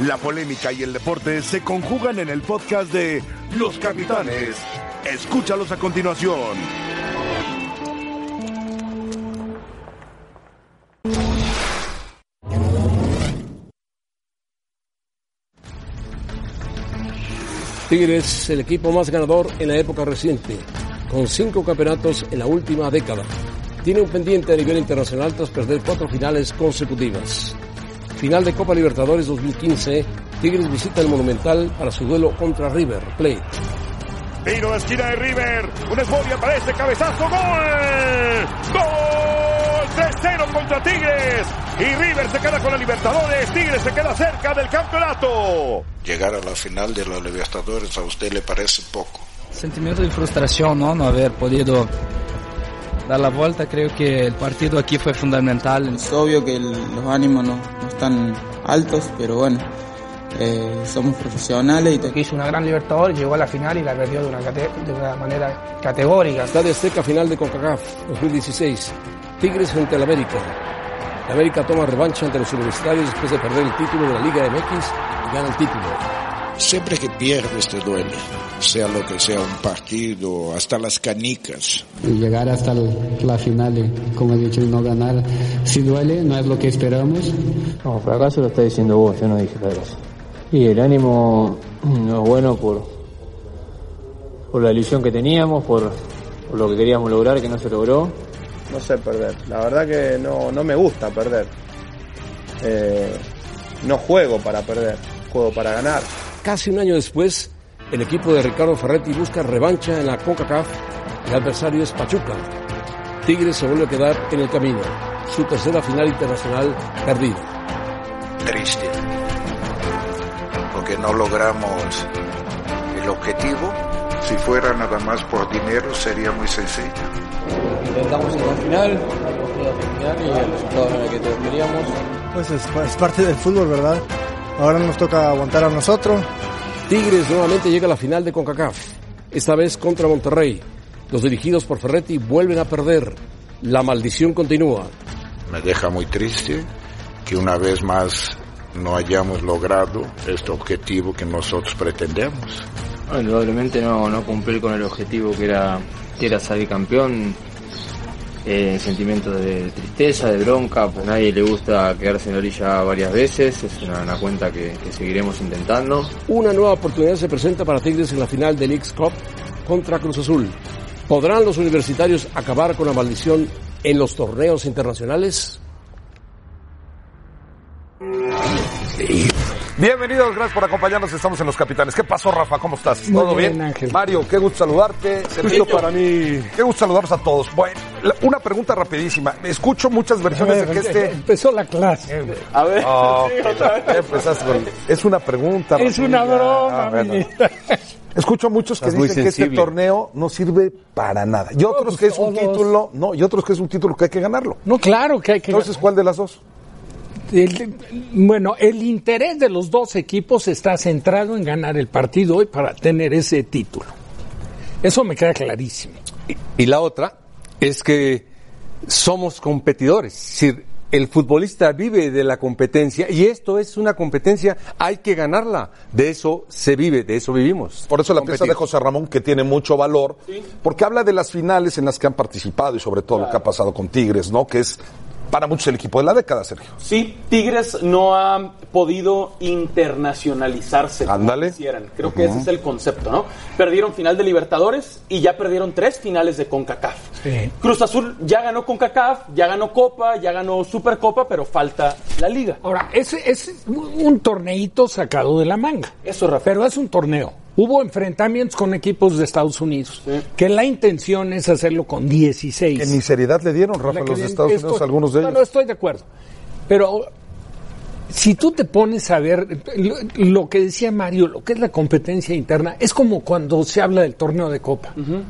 La polémica y el deporte se conjugan en el podcast de Los Capitanes. Escúchalos a continuación. Tigres, el equipo más ganador en la época reciente, con cinco campeonatos en la última década. Tiene un pendiente a nivel internacional tras perder cuatro finales consecutivas. Final de Copa Libertadores 2015, Tigres visita el Monumental para su duelo contra River Plate. Tiro de esquina de River. Un esbolia para este cabezazo. ¡Gol! ¡Gol! 3-0 contra Tigres. Y River se queda con la Libertadores. Tigres se queda cerca del campeonato. Llegar a la final de la Libertadores a usted le parece poco. Sentimiento de frustración, ¿no? No haber podido dar la vuelta. Creo que el partido aquí fue fundamental. Es obvio que el, los ánimos no, no están altos, pero bueno. Eh, somos profesionales y hizo una gran Libertadores, llegó a la final y la perdió de una, de una manera categórica. Estadio Azteca final de CONCACAF 2016. Tigres frente al América. La América toma revancha ante los universitarios después de perder el título de la Liga MX y gana el título. Siempre que pierdes te duele, sea lo que sea un partido, hasta las canicas. Y llegar hasta la final como he dicho, no ganar, si duele, no es lo que esperamos. No, fracaso lo está diciendo vos, yo no dije verdad. Y el ánimo no es bueno por, por la ilusión que teníamos, por, por lo que queríamos lograr, que no se logró. No sé perder, la verdad que no, no me gusta perder. Eh, no juego para perder, juego para ganar. Casi un año después, el equipo de Ricardo Ferretti busca revancha en la CONCACAF. El adversario es Pachuca. Tigres se vuelve a quedar en el camino. Su tercera final internacional perdida. Triste. Porque no logramos el objetivo. Si fuera nada más por dinero sería muy sencillo. Intentamos en la final, final y el resultado era el que todos queríamos. Pues es, es parte del fútbol, ¿verdad? Ahora nos toca aguantar a nosotros. Tigres nuevamente llega a la final de CONCACAF, esta vez contra Monterrey. Los dirigidos por Ferretti vuelven a perder. La maldición continúa. Me deja muy triste que una vez más no hayamos logrado este objetivo que nosotros pretendemos. Bueno, indudablemente no, no cumplir con el objetivo que era, que era salir campeón. Eh, sentimientos de tristeza, de bronca, pues a nadie le gusta quedarse en la orilla varias veces, es una, una cuenta que, que, seguiremos intentando. Una nueva oportunidad se presenta para Tigres en la final del X Cup contra Cruz Azul. ¿Podrán los universitarios acabar con la maldición en los torneos internacionales? Sí. Bienvenidos, gracias por acompañarnos. Estamos en Los Capitanes. ¿Qué pasó, Rafa? ¿Cómo estás? Muy ¿Todo bien? bien Ángel. Mario, qué gusto saludarte. Gusto para mí. Qué gusto saludarlos a todos. Bueno, una pregunta rapidísima. Escucho muchas versiones ver, de que este... Empezó la clase. Güey. A ver. Oh, sí, otra vez. Con... Es una pregunta. Es una broma, ah, bueno. Escucho muchos que dicen que este torneo no sirve para nada. Y otros que es un todos. título, no, y otros que es un título que hay que ganarlo. No, claro que hay que Entonces, ¿cuál de las dos? El, bueno, el interés de los dos equipos está centrado en ganar el partido hoy para tener ese título. Eso me queda clarísimo. Y, y la otra es que somos competidores. Es decir, el futbolista vive de la competencia y esto es una competencia, hay que ganarla. De eso se vive, de eso vivimos. Por eso la pieza de José Ramón, que tiene mucho valor, ¿Sí? porque habla de las finales en las que han participado y sobre todo claro. lo que ha pasado con Tigres, ¿no? Que es para muchos el equipo de la década, Sergio. Sí, Tigres no ha podido internacionalizarse Ándale. como quisieran. Creo uh -huh. que ese es el concepto, ¿no? Perdieron final de Libertadores y ya perdieron tres finales de CONCACAF. Sí. Cruz Azul ya ganó CONCACAF, ya ganó Copa, ya ganó Supercopa, pero falta la Liga. Ahora, ese es un torneito sacado de la manga. Eso, Rafael. Pero es un torneo. Hubo enfrentamientos con equipos de Estados Unidos, sí. que la intención es hacerlo con 16. Que ni seriedad le dieron, Rafa, los de Estados estoy, Unidos, algunos de ellos. No, no, estoy de acuerdo. Pero si tú te pones a ver lo, lo, que decía Mario, lo que es la competencia interna, es como cuando se habla del torneo de Copa. Uh -huh.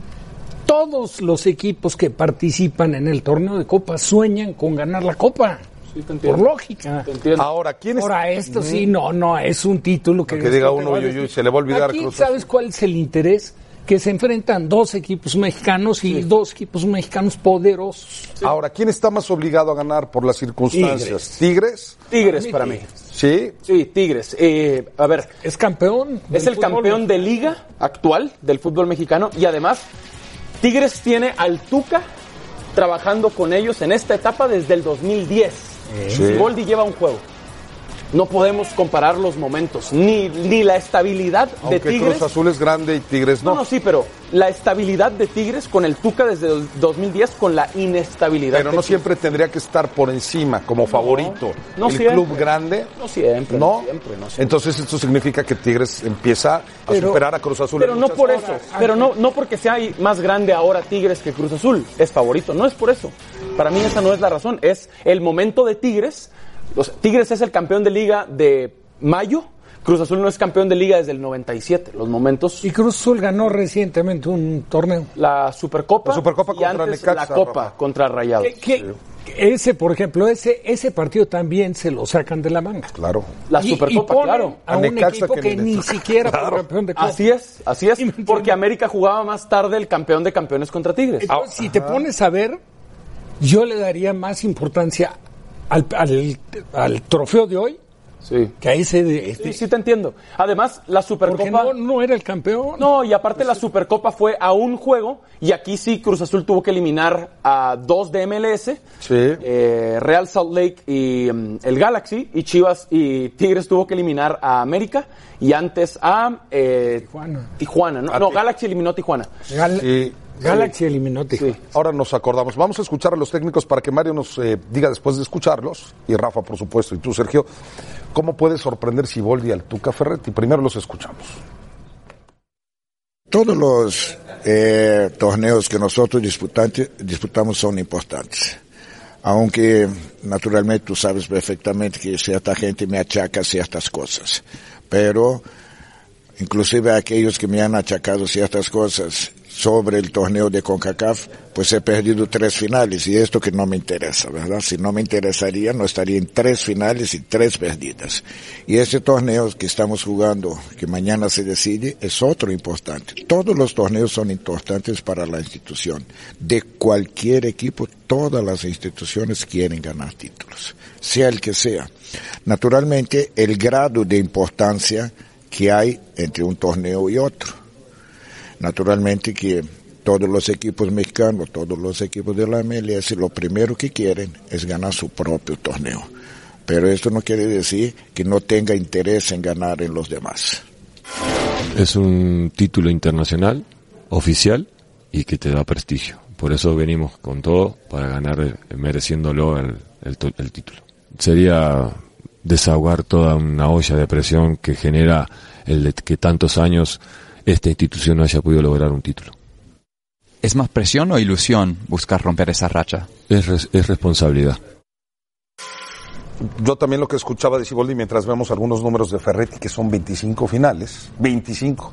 Todos los equipos que participan en el torneo de Copa sueñan con ganar la Copa. Sí, por lógica. Ahora, ¿quién es? Ahora, esto sí, no, no, es un título que... Que diga uno, yo, yo, se le va a olvidar. Aquí, ¿Sabes cuál es el interés? que se enfrentan dos equipos mexicanos y dos equipos mexicanos poderosos. Ahora, ¿quién está más obligado a ganar por las circunstancias? ¿Tigres? Tigres para mí. Sí. Sí, Tigres. Eh, a ver. Es campeón. Es el campeón de liga actual del fútbol mexicano y además Tigres tiene al Tuca trabajando con ellos en esta etapa desde el 2010. Sí. Siboldi lleva un juego. No podemos comparar los momentos, ni, ni la estabilidad de Tigres. Cruz Azul es grande y Tigres no. No, no, sí, pero la estabilidad de Tigres con el Tuca desde el 2010 con la inestabilidad. Pero de no Tigres. siempre tendría que estar por encima como favorito. no el siempre. club grande. No siempre, No. no siempre, no siempre. Entonces esto significa que Tigres empieza a Pero- superar a Cruz Azul. Pero no por eso, pero no, no porque sea más grande ahora Tigres que Cruz Azul, es favorito, no es por eso. Para mí esa no es la razón, es el momento de Tigres. Los, Tigres es el campeón de liga de mayo, Cruz Azul no es campeón de liga desde el 97, los momentos... Y Cruz Azul ganó recientemente un torneo. La Supercopa, La Supercopa y contra antes Necaxa, la Copa Rafa. contra Rayados. Que ese, por ejemplo, ese, ese partido también se lo sacan de la manga. Claro. La Y- y Supercopa, ponen claro. A un Necaxa equipo que que, ni siquiera fue Claro. campeón de Copa. Así es, así es, porque América jugaba más tarde el campeón de campeones contra Tigres. Entonces, si te pones a ver, yo le daría más importancia al, al, al trofeo de hoy Sí. que a ese de este. Sí, sí te entiendo. Además, la Supercopa... no, no era el campeón. No, y aparte la Supercopa fue a un juego y aquí sí Cruz Azul tuvo que eliminar a dos de MLS, Sí. eh, Real Salt Lake y mm, el Galaxy, y Chivas y Tigres tuvo que eliminar a América y antes a eh, Tijuana. Tijuana, ¿no? A No, Galaxy eliminó a Tijuana. Gal- Sí. Galaxy eliminó. Ahora nos acordamos. Vamos a escuchar a los técnicos para que Mario nos eh, diga después de escucharlos, y Rafa, por supuesto, y tú, Sergio, cómo puede sorprender Siboldi al Tuca Ferretti. Primero los escuchamos. Todos los eh, torneos que nosotros disputante- disputamos son importantes. Aunque naturalmente tú sabes perfectamente que cierta gente me achaca ciertas cosas. Pero inclusive aquellos que me han achacado ciertas cosas sobre el torneo de CONCACAF, pues he perdido tres finales y esto que no me interesa, ¿verdad? Si no me interesaría, no estaría en tres finales y tres perdidas. Y este torneo que estamos jugando, que mañana se decide, es otro importante. Todos los torneos son importantes para la institución. De cualquier equipo, todas las instituciones quieren ganar títulos, sea el que sea. Naturalmente, el grado de importancia que hay entre un torneo y otro. Naturalmente que todos los equipos mexicanos, todos los equipos de la MLS, lo primero que quieren es ganar su propio torneo. Pero esto no quiere decir que no tenga interés en ganar en los demás. Es un título internacional, oficial, y que te da prestigio. Por eso venimos con todo para ganar, eh, mereciéndolo el, el el título. Sería desahogar toda una olla de presión que genera el de que tantos años esta institución no haya podido lograr un título. ¿Es más presión o ilusión buscar romper esa racha? Es, res- es responsabilidad. Yo también lo que escuchaba de Siboldi mientras vemos algunos números de Ferretti, que son 25 finales, 25,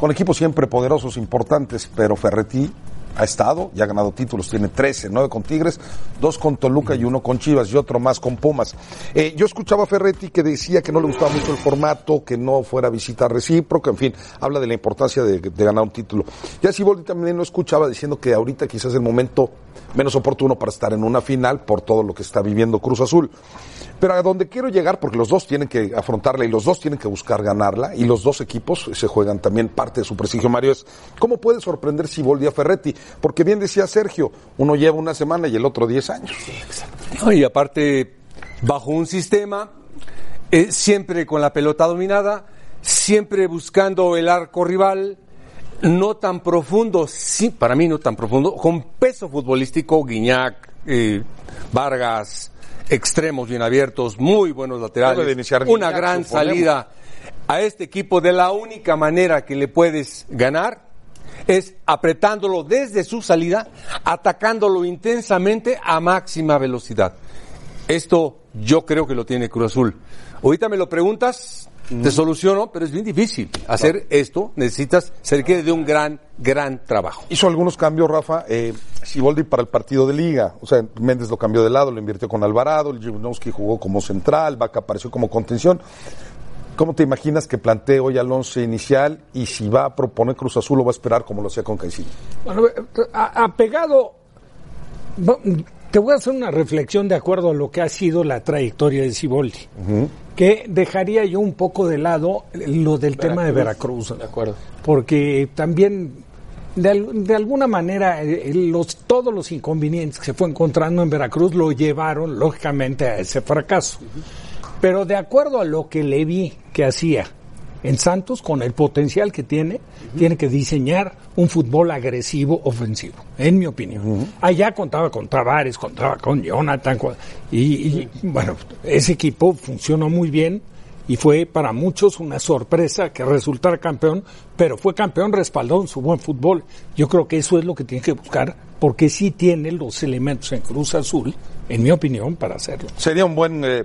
con equipos siempre poderosos, importantes, pero Ferretti ha estado y ha ganado títulos, tiene 13, 9 con Tigres, 2 con Toluca y uno con Chivas y otro más con Pumas. Eh, yo escuchaba a Ferretti que decía que no le gustaba mucho el formato, que no fuera visita recíproca, en fin, habla de la importancia de, de ganar un título. Ya Siboldi también lo escuchaba diciendo que ahorita quizás el momento menos oportuno para estar en una final por todo lo que está viviendo Cruz Azul. Pero a donde quiero llegar, porque los dos tienen que afrontarla y los dos tienen que buscar ganarla, y los dos equipos se juegan también parte de su prestigio, Mario, es cómo puede sorprender Siboldi a Ferretti, porque bien decía Sergio, uno lleva una semana y el otro 10 años. Y aparte, bajo un sistema, eh, siempre con la pelota dominada, siempre buscando el arco rival, no tan profundo, sí, para mí no tan profundo, con peso futbolístico, Guiñac, eh, Vargas, extremos bien abiertos, muy buenos laterales, de iniciar una Guiñac, gran suponemos. salida a este equipo de la única manera que le puedes ganar es apretándolo desde su salida, atacándolo intensamente a máxima velocidad. Esto yo creo que lo tiene Cruz Azul. Ahorita me lo preguntas, te soluciono, pero es bien difícil. Hacer esto necesitas ser que de un gran, gran trabajo. Hizo algunos cambios, Rafa, eh, Siboldi para el partido de liga, o sea, Méndez lo cambió de lado, lo invirtió con Alvarado, el Jibnowski jugó como central, Vaca apareció como contención. ¿Cómo te imaginas que plantee hoy al once inicial y si va a proponer Cruz Azul o va a esperar como lo hacía con Caicillo? Bueno, apegado, te voy a hacer una reflexión de acuerdo a lo que ha sido la trayectoria de Siboldi, que dejaría yo un poco de lado lo del tema de Veracruz. De acuerdo. Porque también, de, de alguna manera, eh, los, todos los inconvenientes que se fue encontrando en Veracruz lo llevaron, lógicamente, a ese fracaso. Pero de acuerdo a lo que le vi que hacía en Santos, con el potencial que tiene, tiene que diseñar un fútbol agresivo ofensivo, en mi opinión. Allá contaba con Tavares, contaba con Jonathan, con- y, y, bueno, ese equipo funcionó muy bien y fue para muchos una sorpresa que resultara campeón, pero fue campeón respaldado en su buen fútbol. Yo creo que eso es lo que tiene que buscar, porque sí tiene los elementos en Cruz Azul, en mi opinión, para hacerlo. Sería un buen eh,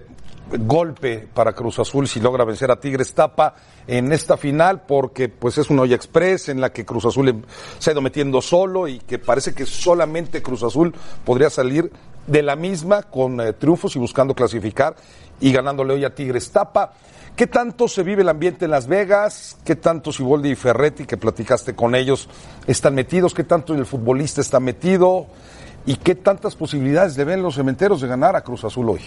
golpe para Cruz Azul si logra vencer a Tigres Tapa en esta final porque pues es una olla express en la que Cruz Azul em- se ha ido metiendo solo y que parece que solamente Cruz Azul podría salir de la misma con eh, triunfos y buscando clasificar y ganándole hoy a Tigres Tapa. ¿Qué tanto se vive el ambiente en Las Vegas? ¿Qué tanto Siboldi y Ferretti, que platicaste con ellos, están metidos? ¿Qué tanto el futbolista está metido? ¿Y qué tantas posibilidades le ven los cementeros de ganar a Cruz Azul hoy?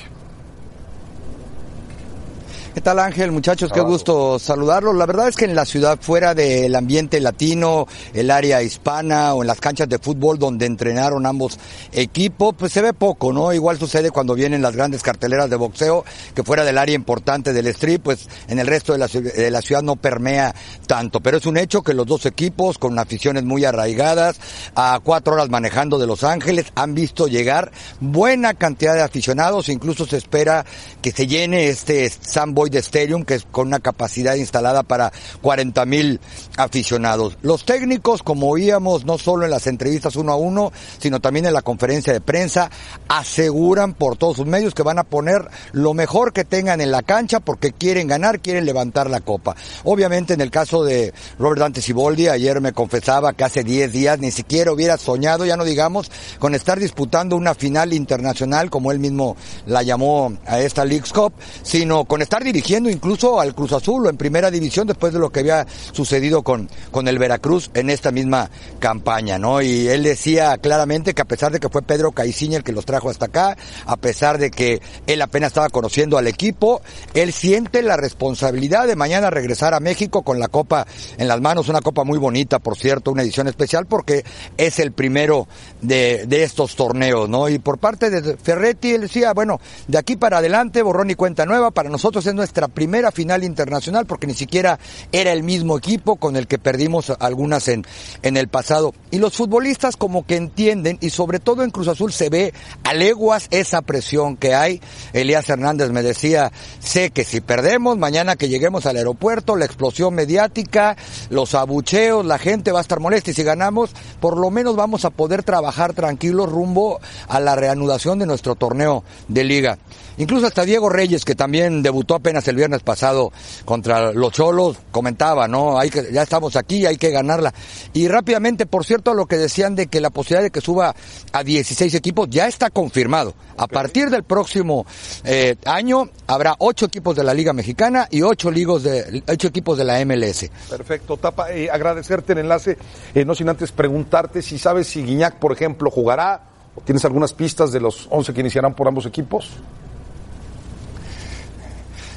¿Qué tal Ángel, muchachos? Qué gusto saludarlos. La verdad es que en la ciudad, fuera del ambiente latino, el área hispana o en las canchas de fútbol donde entrenaron ambos equipos, pues se ve poco, ¿no? Igual sucede cuando vienen las grandes carteleras de boxeo, que fuera del área importante del strip, pues en el resto de la, de la ciudad no permea tanto. Pero es un hecho que los dos equipos, con aficiones muy arraigadas, a cuatro horas manejando de Los Ángeles, han visto llegar buena cantidad de aficionados, incluso se espera que se llene este Sam Boyd Stadium, que es con una capacidad instalada para 40 mil aficionados. Los técnicos, como oíamos no solo en las entrevistas uno a uno, sino también en la conferencia de prensa, aseguran por todos sus medios que van a poner lo mejor que tengan en la cancha porque quieren ganar, quieren levantar la copa. Obviamente en el caso de Robert Dante Siboldi, ayer me confesaba que hace 10 días ni siquiera hubiera soñado, ya no digamos, con estar disputando una final internacional, como él mismo la llamó a esta League's Cup, sino con estar dirigiendo incluso al Cruz Azul o en primera división después de lo que había sucedido con, con el Veracruz en esta misma campaña, ¿no? Y él decía claramente que a pesar de que fue Pedro Caiciña el que los trajo hasta acá, a pesar de que él apenas estaba conociendo al equipo, él siente la responsabilidad de mañana regresar a México con la copa en las manos, una copa muy bonita, por cierto, una edición especial porque es el primero de, de estos torneos, ¿no? Y por parte de Ferretti, él decía, bueno, de aquí para adelante, borrón y cuenta nueva, para nosotros es nuestra primera final internacional porque ni siquiera era el mismo equipo con el que perdimos algunas en, en el pasado. Y los futbolistas como que entienden, y sobre todo en Cruz Azul se ve a leguas esa presión que hay. Elías Hernández me decía, sé que si perdemos, mañana que lleguemos al aeropuerto, la explosión mediática, los abucheos, la gente va a estar molesta y si ganamos, por lo menos vamos a poder trabajar tranquilos rumbo a la reanudación de nuestro torneo de liga. Incluso hasta Diego Reyes, que también debutó apenas el viernes pasado contra los Cholos, comentaba, ¿no? Hay que, ya estamos aquí, hay que ganarla. Y rápidamente, por cierto, lo que decían de que la posibilidad de que suba a 16 equipos ya está confirmado. A partir del próximo eh, año habrá ocho equipos de la Liga Mexicana y ocho, ligos de, ocho equipos de la MLS. Perfecto, Tapa. Eh, agradecerte el enlace, eh, no sin antes preguntarte si sabes si Guiñac, por ejemplo, jugará tienes algunas pistas de los 11 que iniciarán por ambos equipos.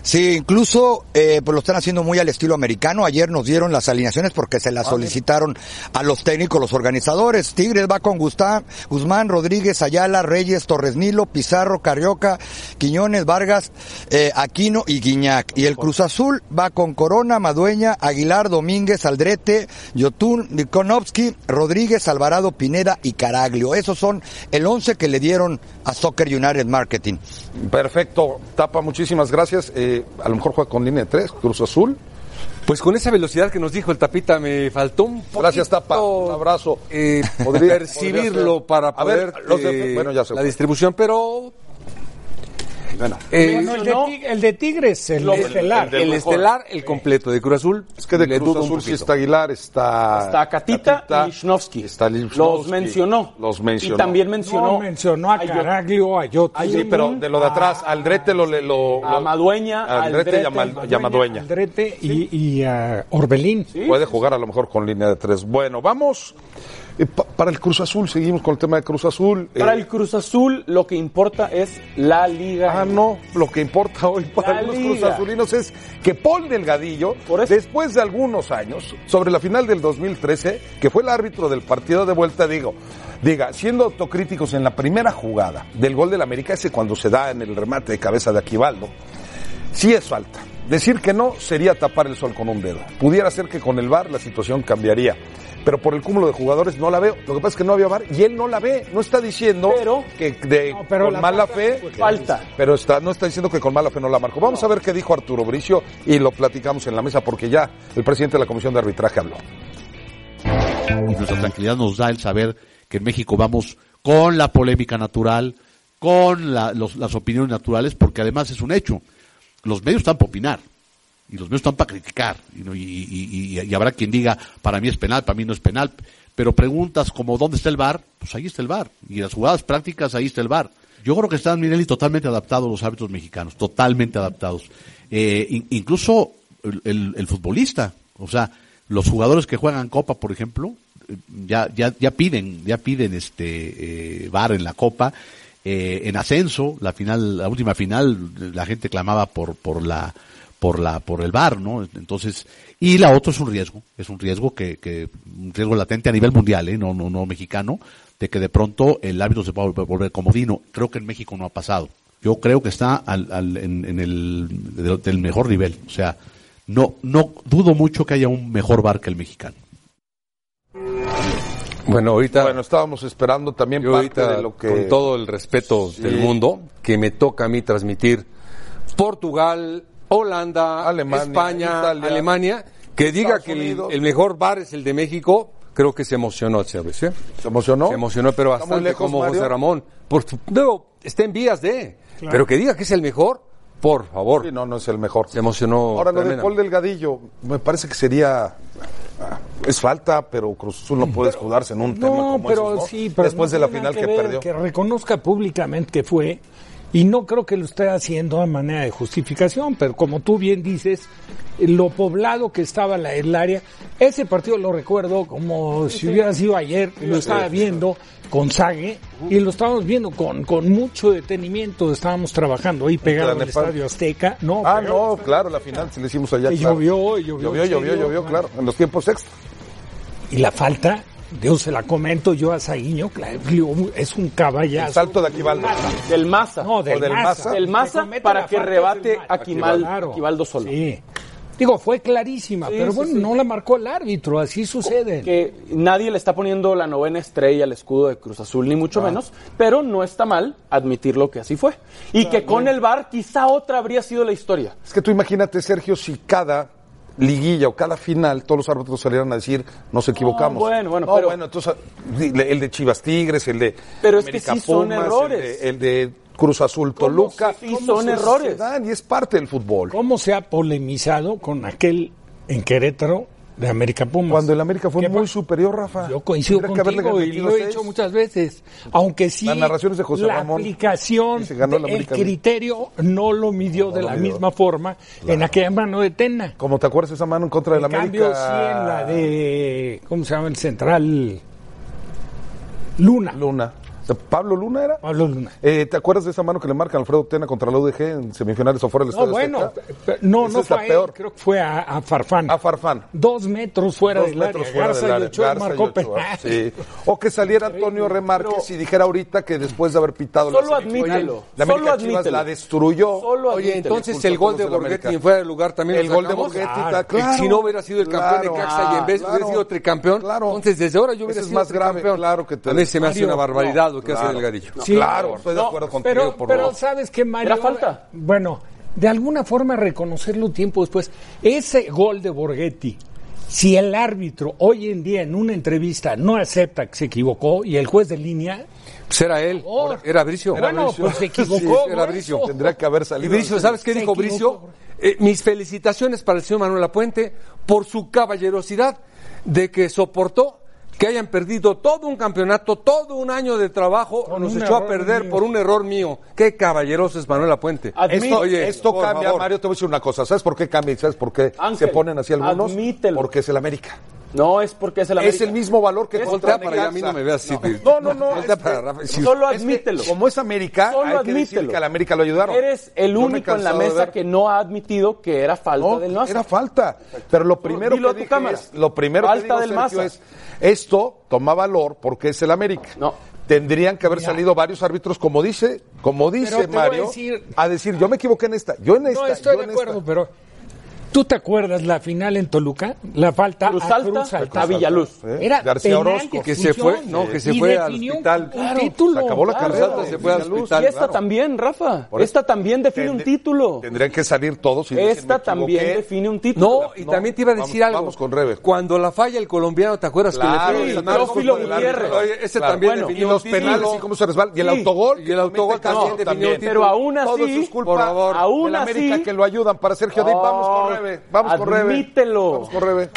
Sí, incluso eh, pues lo están haciendo muy al estilo americano. Ayer nos dieron las alineaciones porque se las solicitaron a los técnicos, los organizadores. Tigres va con Gustán, Guzmán, Rodríguez, Ayala, Reyes, Torres Nilo, Pizarro, Carioca, Quiñones, Vargas, eh, Aquino y Guiñac. Y el Cruz Azul va con Corona, Madueña, Aguilar, Domínguez, Aldrete, Yotun, Nikonovsky, Rodríguez, Alvarado, Pineda y Caraglio. Esos son el once que le dieron a Soccer United Marketing. Perfecto, Tapa, muchísimas gracias. Eh, a lo mejor juega con línea de tres, Cruz Azul. Pues con esa velocidad que nos dijo el Tapita me faltó un poquito, Gracias, Tapa. Un abrazo. eh, Podría- percibirlo podría para A ver, poder los de- eh, bueno, ya se la distribución, pero Bueno, Eh, el, de Tig- el de Tigres, el Lo- estelar. El, estelar, el completo de Cruz Azul. Es que de le Cruz Azul sí está Aguilar, está... Está Catita, y Lichnowsky. Está Los Lichnowsky. mencionó. Los mencionó. Y también mencionó No, mencionó a Caraglio, a Yotun. Sí, pero de lo de atrás, Aldrete lo... lo, lo A Madueña, Aldrete a Aldrete, y a Madueña. Aldrete y, y a Orbelín. Puede jugar a lo mejor con línea de tres. Bueno, vamos. Eh, pa- para el Cruz Azul, seguimos con el tema de Cruz Azul. Para Eh, el Cruz Azul lo que importa es la liga. Ah, no, lo que importa hoy para los. Cruz Azulinos es que Paul Delgadillo, después de algunos años, sobre la final del 2013, que fue el árbitro del partido de vuelta, digo, diga, siendo autocríticos en la primera jugada del gol del América, ese cuando se da en el remate de cabeza de Aquivaldo, sí es falta. Decir que no sería tapar el sol con un dedo. Pudiera ser que con el VAR la situación cambiaría. Pero por el cúmulo de jugadores no la veo. Lo que pasa es que no había VAR y él no la ve. No está diciendo que de, pero con la mala fe. Falta. Pero está, no está diciendo que con mala fe no la marcó. Vamos a ver qué dijo Arturo Bricio y lo platicamos en la mesa porque ya el presidente de la Comisión de Arbitraje habló. y nuestra tranquilidad nos da el saber que en México vamos con la polémica natural, con la- los- las opiniones naturales, porque además es un hecho. Los medios están para opinar y los medios están para criticar y, y- habrá quien diga para mí es penal, para mí no es penal, pero preguntas como ¿dónde está el bar? Pues ahí está el bar y las jugadas prácticas ahí está el bar. Yo creo que están, Mireli, totalmente adaptados los árbitros mexicanos, totalmente adaptados. Eh, in- incluso el futbolista, o sea, los jugadores que juegan Copa, por ejemplo, eh, ya, ya, ya piden, ya piden este eh, VAR en la Copa. Eh, en ascenso, la final, la última final, la gente clamaba por, por la, por la, por el VAR, ¿no? Entonces, y la otra es un riesgo, es un riesgo que, que, un riesgo latente a nivel mundial, ¿eh? No, no, no mexicano, de que de pronto el árbitro se pueda volver, volver comodino. Creo que en México no ha pasado. Yo creo que está al, al- en, en el, del- del mejor nivel. O sea, no, no dudo mucho que haya un mejor bar que el mexicano. Bueno, ahorita. Bueno, estábamos esperando también parte ahorita, de lo que. con todo el respeto Sí. del mundo, que me toca a mí transmitir Portugal, Holanda, Alemania, España, Italia, Alemania, que diga Estados que el, mejor bar es el de México, creo que se emocionó Chávez, ¿eh? ¿Se emocionó? Se emocionó, pero ¿Está muy bastante lejos, como Mario? José Ramón. Por, no, está en vías de, Claro. pero que diga que es el mejor, por favor. Sí, no, no es el mejor. Se emocionó. Ahora, lo de. Paul Delgadillo, me parece que sería. Es falta, pero Cruz Azul no puede escudarse en un tema No, como pero esos, ¿no? sí, pero Después no de la final que, ver, perdió. Que reconozca públicamente que fue, y no creo que lo esté haciendo a manera de justificación, pero como tú bien dices, lo poblado que estaba la- el área, ese partido lo recuerdo como si hubiera sido ayer, lo estaba viendo con Sague, y lo estábamos viendo con, con mucho detenimiento, estábamos trabajando ahí pegado al. Estadio Azteca, no, Ah, no, claro, la final se le hicimos allá. Y claro. llovió, y llovió, Llovió, llovió, llovió, claro, en los tiempos extra. Y la falta, Dios se la comento yo a Saguiño, claro, es un caballazo. El salto de Aquivaldo. Del Maza. No, del, O del Maza. Del Maza para que rebate a Quimal- Claro. Quivaldo solo. Sí. Digo, fue clarísima, Sí, pero sí, bueno, sí. no la marcó el árbitro, así sucede. Que nadie le está poniendo la novena estrella al escudo de Cruz Azul, ni mucho Ah. menos, pero no está mal admitirlo que así fue. Y que con el VAR quizá otra habría sido la historia. Es que tú imagínate, Sergio, si cada liguilla o cada final todos los árbitros salieran a decir nos equivocamos. No, bueno, bueno, No, pero- bueno, entonces el de Chivas Tigres, el de Pero es que sí son errores. El de, el de Cruz Azul Toluca. sí ¿Cómo son errores? y es parte del fútbol. ¿Cómo se ha polemizado con aquel en Querétaro de América Pumas? Cuando el América fue ¿Qué muy superior, Rafa. Yo coincido contigo y lo he dicho muchas veces. Aunque sí, Las narraciones de José la Ramón. aplicación, se ganó el el criterio no lo midió de lo la midió. misma forma en aquella mano de Tena. Como te acuerdas esa mano en contra del América. cambio, sí en la de, ¿cómo se llama? El central Luna. Luna. ¿Pablo Luna era? Pablo Luna. Eh, ¿Te acuerdas de esa mano que le marca Alfredo Tena contra la UDG en semifinales o fuera del No, Estadio bueno, Azteca? no, Esa no fue a él, peor. creo que fue a, a Farfán. A Farfán. Dos metros fuera Dos del metros área. fuera Garza del y área. Ochoa Garza y marcó sí. O que saliera Antonio Remárquez y dijera ahorita que después de haber pitado Solo la semifinal, admítelo, la América solo Chivas la destruyó. Solo Oye, entonces el gol de Borghetti fuera de lugar también El gol de. Borghetti, Claro. está claro. Si no hubiera sido el campeón Claro. de Caxa y en vez hubiera sido tricampeón, Claro. entonces desde ahora yo hubiera Ese es sido más grave, claro que te- A mí se me hace una barbaridad lo que claro. hace Delgadillo. Sí. Claro, estoy de No, acuerdo contigo. Pero, por pero. ¿sabes qué, Mario? Era falta. Bueno, de alguna forma reconocerlo tiempo después. Ese gol de Borghetti, Si el árbitro hoy en día en una entrevista no acepta que se equivocó y el juez de línea, Pues era él, era Bricio. Era Bueno, Bricio. pues se equivocó, Sí, era. Bricio. Tendría que haber Y salido. Bricio, ¿sabes qué dijo. Bricio? Eh, mis felicitaciones para el señor Manuel Lapuente por su caballerosidad de que soportó que hayan perdido todo un campeonato, todo un año de trabajo, nos echó a perder mío. por un error mío. Qué caballeroso es Manuel Lapuente. Esto, Oye, esto cambia, favor. Mario, te voy a decir una cosa. ¿Sabes por qué cambia y sabes por qué Ángel, se ponen así algunos? admítelo. Porque es el América. No es porque es el Es América. el mismo valor que Es contra para allá, a mí no me veas así. No, no, no. Voltea es para que- Rafa, sí. Solo es que admítelo. como es América, Solo hay que decir admítelo. que al América lo ayudaron. Eres el único en la mesa que no ha admitido que era falta No, del Maza. era falta. Pero lo primero dilo a que tu dije cámara. es, lo primero Falta que digo, del Sergio, es, esto toma valor porque es el América. No. Tendrían que haber salido varios árbitros, como dice, como dice a Mario, decir- a decir, yo me equivoqué en esta, yo en esta, no estoy yo de en acuerdo, esta. pero ¿tú te acuerdas la final en Toluca? La falta Cruz a Cruz Alta. a Villaluz. ¿eh? Era García penal Orozco. Que se fue, no, que se fue al hospital. un Claro, título. se acabó la Claro. carrera. se fue al hospital. Y esta claro. también, Rafa. Por eso- Esta también define un título. Tendrían que salir todos y Esta también define un título. No, y No, también te iba a vamos- decir algo. vamos con Rebe. Cuando la falla el colombiano, ¿te acuerdas Claro, que le Teófilo? Gutiérrez. Ese Claro, también definió y los penales y cómo se resbala. Y el autogol. y el autogol también definió un título. Pero aún así, por favor, aún del América así- que lo ayudan para Sergio Díaz. Vamos con Oh, Rebe. Vamos con Rebe. admítelo. Vamos con Rebe.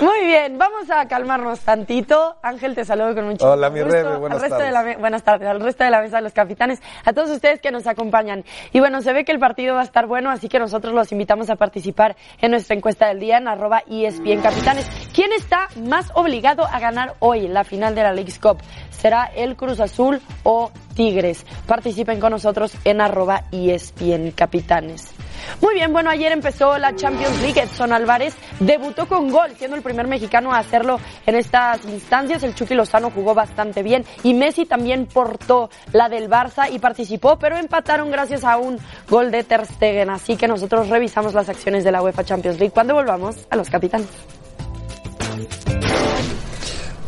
Muy bien, vamos a calmarnos tantito. Ángel, te saludo con mucho Hola, mi gusto. Rebe, buenas Al resto tardes. de la buenas tardes, al resto de la mesa de los capitanes, a todos ustedes que nos acompañan. Y bueno, se ve que el partido va a estar bueno, así que nosotros los invitamos a participar en nuestra encuesta del día en arroba E ESPN Capitanes. ¿Quién está más obligado a ganar hoy la final de la League's Cup? ¿Será el Cruz Azul o Tigres? Participen con nosotros en arroba ESPN Capitanes. Muy bien, bueno, ayer empezó la Champions League. Edson Álvarez debutó con gol, siendo el primer mexicano a hacerlo en estas instancias. El Chucky Lozano jugó bastante bien y Messi también portó la del Barça y participó, pero empataron gracias a un gol de Ter Stegen. Así que nosotros revisamos las acciones de la UEFA Champions League cuando volvamos a los capitanes.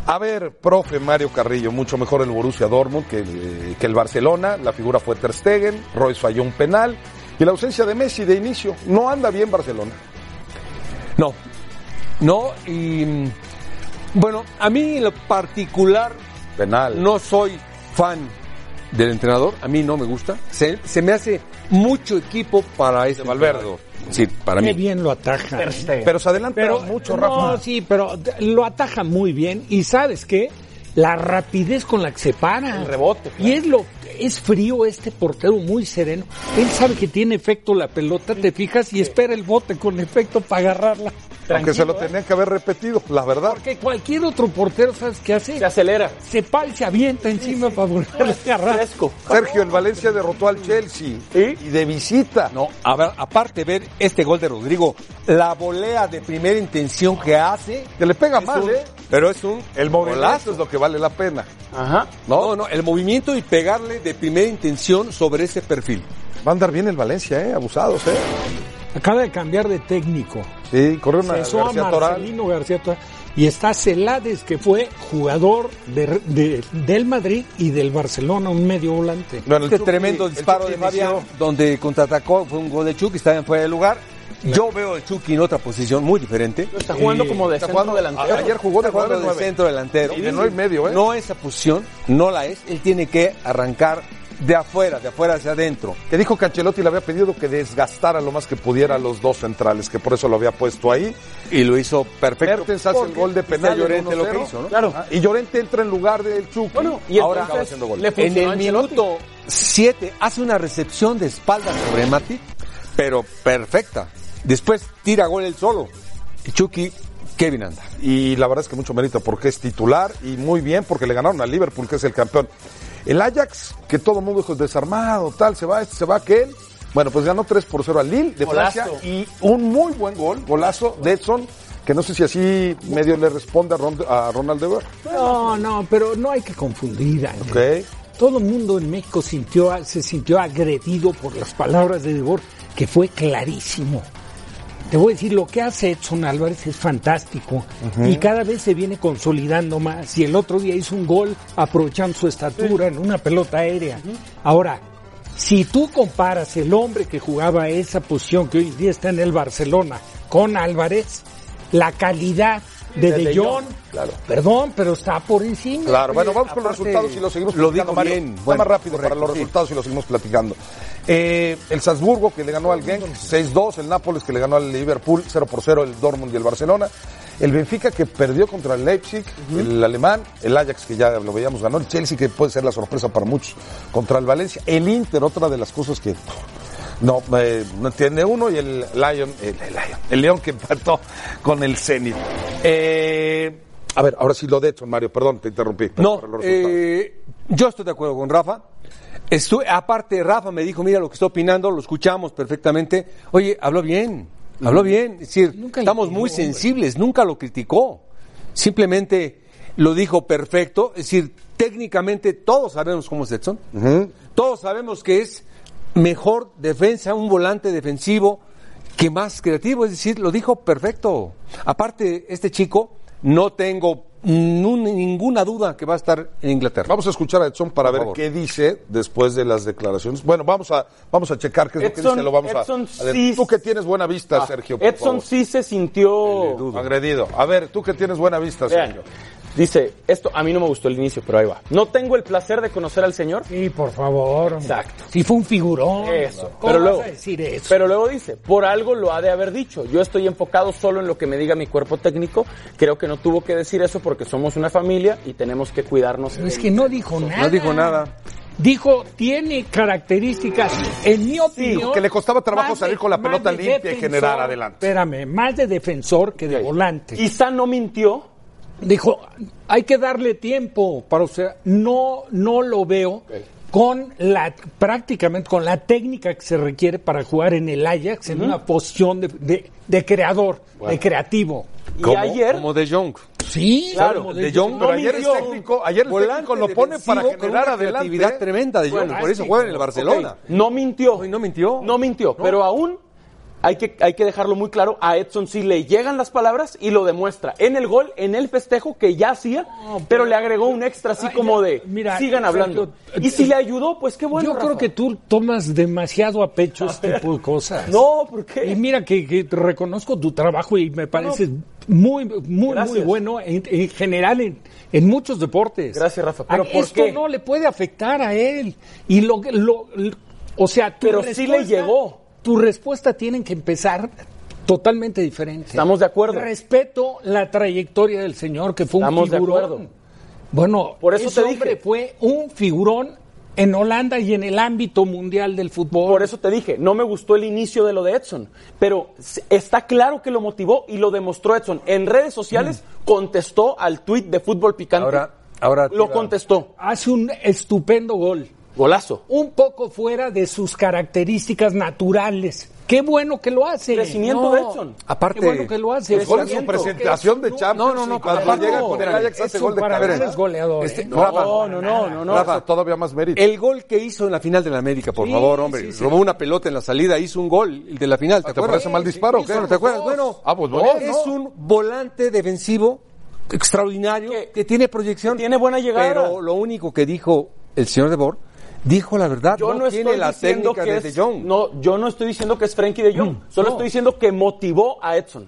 A ver, profe Mario Carrillo, mucho mejor el Borussia Dortmund que, el- que el Barcelona. La figura fue Ter Stegen, Royce falló un penal y la ausencia de Messi de inicio. No anda bien Barcelona. No, no, y bueno, a mí en lo particular Penal. no soy fan del entrenador, a mí no me gusta, se, se me hace mucho equipo para este Valverde. entrenador. Sí, para Qué mí. bien lo ataja. Pero se adelanta Pero mucho, no, Rafa. sí, pero lo ataja muy bien y sabes qué, la rapidez con la que se para. El rebote, Y es lo es frío este portero muy sereno. Él sabe que tiene efecto la pelota, te fijas y espera el bote con efecto para agarrarla. Aunque se lo ¿eh? tenían que haber repetido, la verdad. Porque cualquier otro portero, ¿sabes qué hace? Se acelera. Se y se avienta encima para volverle a agarrar. Sergio, el Valencia derrotó al Chelsea y de visita. No, a ver, aparte ver este gol de Rodrigo, la volea de primera intención que hace, Que le pega mal, un- ¿eh? pero es un El movimiento golazo. es lo que vale la pena. Ajá. No, no, el movimiento y pegarle de primera intención sobre ese perfil. Va a andar bien el Valencia, ¿eh? Abusados, ¿eh? Acaba de cambiar de técnico. Sí, corrió una Cesó a García Toral. Marcelino García Toral. Y está Celades, que fue jugador de, de- del Madrid y del Barcelona, un medio volante. Bueno, el Este Chucky- tremendo el disparo de Fabián, donde contraatacó, fue un gol de Chucky, estaba en fuera de lugar. Yo veo al Chucky en otra posición muy diferente. Está jugando como de está centro jugando- delantero. Ayer jugó de Está jugando 9 de centro delantero. Y de nueve y medio, ¿eh? No esa posición, no la es. Él tiene que arrancar de afuera, de afuera hacia adentro. Que dijo que Ancelotti le había pedido que desgastara lo más que pudiera a los dos centrales, que por eso lo había puesto ahí. Y lo hizo perfecto. Mertens hace el gol de penal. Llorente el lo que 1-0. hizo, ¿no? Claro. Ah, Y Llorente entra en lugar del Chucky. Bueno, y Ahora acaba haciendo gol. le En el minuto 7 hace una recepción de espalda sobre Mati, pero perfecta. Después tira gol él solo. Y Chucky, Kevin anda. Y la verdad es que mucho mérito porque es titular y muy bien porque le ganaron al Liverpool, que es el campeón. El Ajax, que todo el mundo dijo desarmado, tal, se va este, se va aquel. Bueno, pues ganó 3 por 0 al Lille de Golazo. Francia y un muy buen gol, golazo de Edson, que no sé si así medio le responde a, Ron- a Ronald de Boer. No, no, pero no hay que confundir. Ángel. Ok. Todo el mundo en México sintió, se sintió agredido por las palabras de Debor, que fue clarísimo. Te voy a decir, lo que hace Edson Álvarez es fantástico y cada vez se viene consolidando más. Y el otro día hizo un gol aprovechando su estatura en una pelota aérea. Ahora, si tú comparas el hombre que jugaba esa posición que hoy en día está en el Barcelona con Álvarez, la calidad de De De Jong. Claro. Perdón, pero está por encima. Claro, bueno, vamos con los resultados y los seguimos lo platicando, Mario. bien. Está Bueno, más rápido para los sí. resultados y los seguimos platicando. Eh, el Salzburgo que le ganó al Genk 6-2, el Nápoles que le ganó al Liverpool 0 por 0, el Dortmund y el Barcelona. El Benfica que perdió contra el Leipzig, el alemán, el Ajax que ya lo veíamos ganó, el Chelsea que puede ser la sorpresa para muchos contra el Valencia, el Inter, otra de las cosas que no, eh, no tiene uno y el Lion, el, el Lion, el León que empató con el Zenit. Eh, a ver, ahora sí lo de Edson, Mario, perdón, te interrumpí. No, eh, yo estoy de acuerdo con Rafa. Estoy, aparte, Rafa me dijo, mira lo que está opinando, lo escuchamos perfectamente. Oye, habló bien, habló bien. Es decir, estamos muy sensibles, nunca lo criticó. Simplemente lo dijo perfecto. Es decir, técnicamente todos sabemos cómo es Edson. Todos sabemos que es mejor defensa, un volante defensivo que más creativo. Es decir, lo dijo perfecto. Aparte, este chico, no tengo ninguna duda que va a estar en Inglaterra. Vamos a escuchar a Edson para Por ver favor. qué dice después de las declaraciones. Bueno, vamos a, vamos a checar qué es lo que dice. Lo vamos a- Edson a, sí- Tú que tienes buena vista, Ah, Sergio. por Edson favor. sí se sintió agredido. A ver, tú que tienes buena vista, Vean, Sergio. Dice, esto a mí no me gustó el inicio, pero ahí va. No tengo el placer de conocer al señor. Sí, por favor. Exacto. Si fue un figurón. Eso. ¿Cómo Pero vas luego, a decir eso? pero luego dice, por algo lo ha de haber dicho. Yo estoy enfocado solo en lo que me diga mi cuerpo técnico. Creo que no tuvo que decir eso porque somos una familia y tenemos que cuidarnos. Pero es que no dijo nada. No dijo nada. Dijo, tiene características, en mi opinión... que le costaba trabajo salir con la pelota limpia y generar adelante. Espérame, más de defensor que de volante. Quizá no mintió. Dijo, hay que darle tiempo para, sea, no, no lo veo con la, prácticamente con la técnica que se requiere para jugar en el Ajax, en una posición de, de- de creador, Bueno. de creativo. Como- Como de Jong. Sí, claro, como de, de Jong. Jong. Pero ayer el mintió. técnico, ayer el técnico lo pone para generar una adelante. creatividad tremenda de Jong, Bueno, por eso sí. juega en el Barcelona. No mintió. no mintió. No mintió, pero aún hay que, hay que dejarlo muy claro, a Edson sí le llegan las palabras y lo demuestra en el gol, en el festejo que ya hacía, pero le agregó un extra así como de Mira, sigan hablando. Y si le ayudó, pues qué bueno. Yo creo que tú tomas demasiado a pecho este tipo de cosas. No, ¿por qué? Y mira que, que reconozco tu trabajo y me parece muy, muy, muy Gracias. bueno en, en general en, en muchos deportes. Gracias, Rafa. ¿Pero por Esto qué? no le puede afectar a él. Y lo, que- lo, lo- o sea, tu Pero sí le respuesta- llegó. Tu respuesta tiene que empezar totalmente diferente. Estamos de acuerdo. Respeto la trayectoria del señor que fue Estamos un de figurón. acuerdo. Bueno, Por eso ese te hombre dije. fue un figurón en Holanda y en el ámbito mundial del fútbol. Por eso te dije, no me gustó el inicio de lo de Edson, pero está claro que lo motivó y lo demostró Edson. En redes sociales contestó al tuit de fútbol picante. Ahora, ahora lo contestó. hace un estupendo gol. Golazo. Un poco fuera de sus características naturales. Qué bueno que lo hace. Crecimiento No, de Edson. Aparte, Qué bueno que lo hace. Goles en su presentación de Champions. No, no, no, cuando aparte, llega con el Ajax hace gol de cabeza. es goleador. Este- ¿eh? no, Rafa, No, no, no, no, no. Rafa, todavía más mérito. El gol que hizo en la final de la América, por Sí, favor, hombre. sí, sí. Robó una pelota en la salida, hizo un gol, el de la final. ¿Te, ¿Te acuerdas? parece mal disparo qué? Bueno, ¿te acuerdas? Bueno, Ah, pues no, es ¿no? un volante defensivo extraordinario Que- que, tiene proyección. tiene buena llegada. Pero lo único que dijo el señor De Boer, dijo la verdad. Yo no, tiene estoy la diciendo técnica que de es, De Jong. no, yo no estoy diciendo que es Frankie de Jong, solo no. estoy diciendo que motivó a Edson.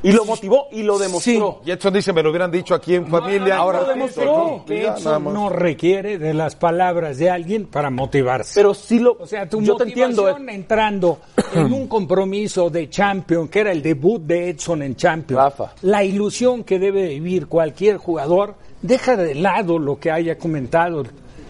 Y lo motivó y lo demostró. Y Edson dice, me lo hubieran dicho aquí en familia. Ahora Ahora lo demostró. Que Edson no requiere de las palabras de alguien para motivarse. Pero sí lo. O sea, tu yo te motivación entiendo. eh. entrando en un compromiso de Champions, que era el debut de Edson en Champions, Rafa. la ilusión que debe vivir cualquier jugador, deja de lado lo que haya comentado.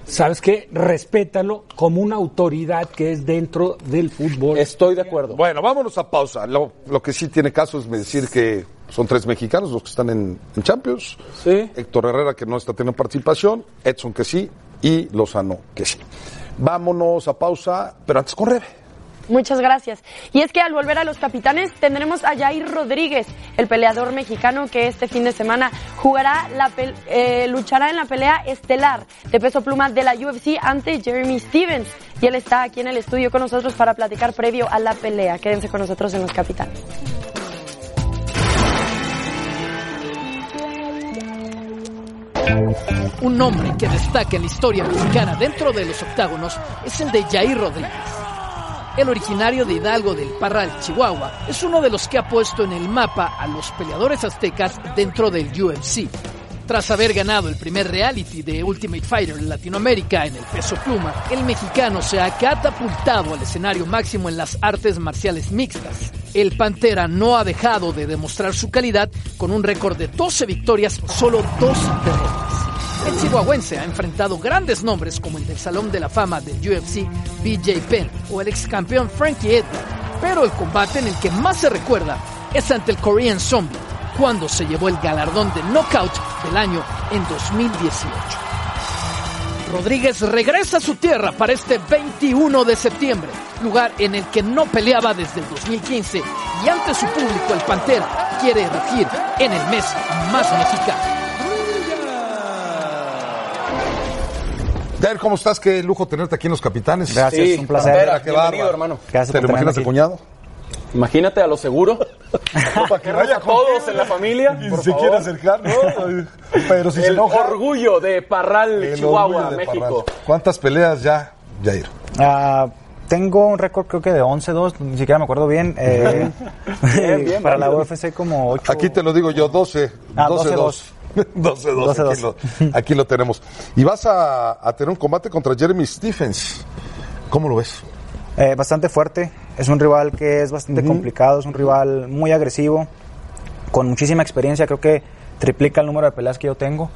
¿Sabes qué? Respétalo como una autoridad que es dentro del fútbol. Estoy de acuerdo. Bueno, vámonos a pausa. Lo, lo que sí tiene caso es decir que son tres mexicanos los que están en, en Champions. Sí. Héctor Herrera que no está teniendo participación, Edson que sí y Lozano que sí. Vámonos a pausa, pero antes con Rebe. Muchas gracias. Y es que al volver a los capitanes tendremos a Jair Rodríguez, el peleador mexicano que este fin de semana jugará la eh, luchará en la pelea estelar de peso pluma de la UFC ante Jeremy Stevens. Y él está aquí en el estudio con nosotros para platicar previo a la pelea. Quédense con nosotros en los capitanes. Un nombre que destaca en la historia mexicana dentro de los octágonos es el de Jair Rodríguez. El originario de Hidalgo del Parral, Chihuahua, es uno de los que ha puesto en el mapa a los peleadores aztecas dentro del UFC. Tras haber ganado el primer reality de Ultimate Fighter en Latinoamérica en el peso pluma, el mexicano se ha catapultado al escenario máximo en las artes marciales mixtas. El Pantera no ha dejado de demostrar su calidad con un récord de 12 victorias, solo dos derrotas. El chihuahuense ha enfrentado grandes nombres como el del Salón de la Fama del UFC, BJ Penn, o el ex campeón Frankie Edgar, pero el combate en el que más se recuerda es ante el Korean Zombie, cuando se llevó el galardón de knockout del año en 2018. Rodríguez regresa a su tierra para este 21 de septiembre, lugar en el que no peleaba desde el 2015 y ante su público el Pantera quiere erigir en el mes más mexicano. Jair, ¿cómo estás? Qué lujo tenerte aquí en Los Capitanes. Gracias, Sí, un placer. Pantera, qué Bienvenido, hermano. ¿Te Gracias por lo imaginas tenerme el cuñado? Imagínate a lo seguro. para que vaya todos en la familia. Y por se favor. quiere acercar, ¿no? Pero si se el enoja. orgullo de Parral, El Chihuahua, orgullo de México. Parral. ¿Cuántas peleas ya, Jair? Ah, tengo un récord creo que de 11-2, ni siquiera me acuerdo bien. eh, Bien, bien, para la bien. UFC como 8. Aquí te lo digo yo, 12. Ah, 12-2. 12-2, 12-2. aquí, lo, aquí lo tenemos. Y vas a, a tener un combate contra Jeremy Stephens. ¿Cómo lo ves? Eh, bastante fuerte, es un rival que es bastante complicado, es un rival muy agresivo, con muchísima experiencia, creo que triplica el número de peleas que yo tengo.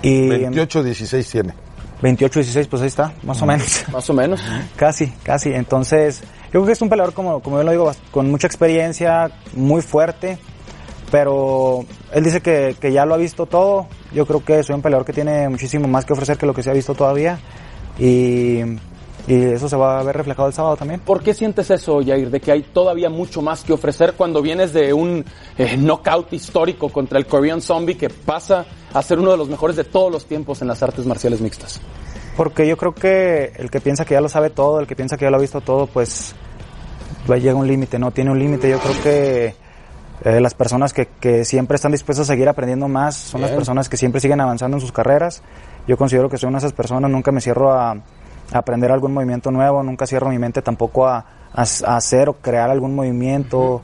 Y 28-16 tiene. 28-16, pues ahí está, más o menos. Más o menos. Casi, casi. Entonces, yo creo que es un peleador, como, como yo lo digo, con mucha experiencia, muy fuerte, pero él dice que, que ya lo ha visto todo. Yo creo que soy un peleador que tiene muchísimo más que ofrecer que lo que se ha visto todavía. Y, y eso se va a ver reflejado el sábado también. ¿Por qué sientes eso, Jair, de que hay todavía mucho más que ofrecer cuando vienes de un eh, knockout histórico contra el Korean Zombie que pasa a ser uno de los mejores de todos los tiempos en las artes marciales mixtas? Porque yo creo que el que piensa que ya lo sabe todo, el que piensa que ya lo ha visto todo, pues va- llega un límite, ¿no? Tiene un límite. Yo creo que eh, las personas que, que siempre están dispuestas a seguir aprendiendo más son las personas que siempre siguen avanzando en sus carreras. Yo considero que soy una de esas personas, nunca me cierro a, a aprender algún movimiento nuevo, nunca cierro mi mente tampoco a, a- a hacer o crear algún movimiento.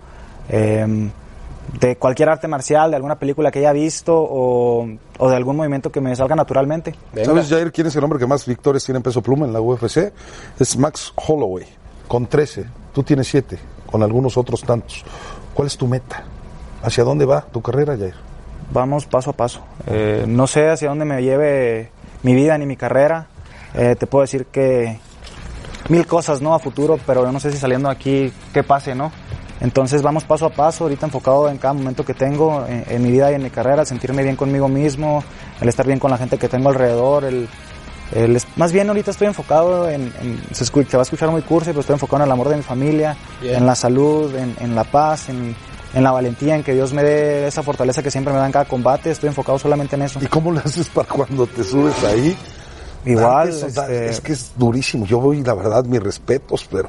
em, de cualquier arte marcial, de alguna película que haya visto o, o de algún movimiento que me salga naturalmente. ¿Sabes, Jair, quién es el hombre que más victorias tiene en peso pluma en la UFC? Es Max Holloway, con 13. Tú tienes 7, con algunos otros tantos. ¿Cuál es tu meta? ¿Hacia dónde va tu carrera, Jair? vamos paso a paso. Eh, no sé hacia dónde me lleve mi vida ni mi carrera. Eh, te puedo decir que mil cosas, ¿no? A futuro, pero yo no sé si saliendo aquí qué pase, ¿no? Entonces vamos paso a paso, ahorita enfocado en cada momento que tengo, en, en mi vida y en mi carrera, sentirme bien conmigo mismo, el estar bien con la gente que tengo alrededor, el, el más bien ahorita estoy enfocado en, en- se, escucha, se va a escuchar muy cursi, pero estoy enfocado en el amor de mi familia, Bien. en la salud, en, en la paz, en, en la valentía, en que Dios me dé esa fortaleza que siempre me da en cada combate, estoy enfocado solamente en eso. ¿Y cómo le haces para cuando te subes ahí? Igual, esos- este- Es que es durísimo. Yo voy, la verdad, mis respetos, pero...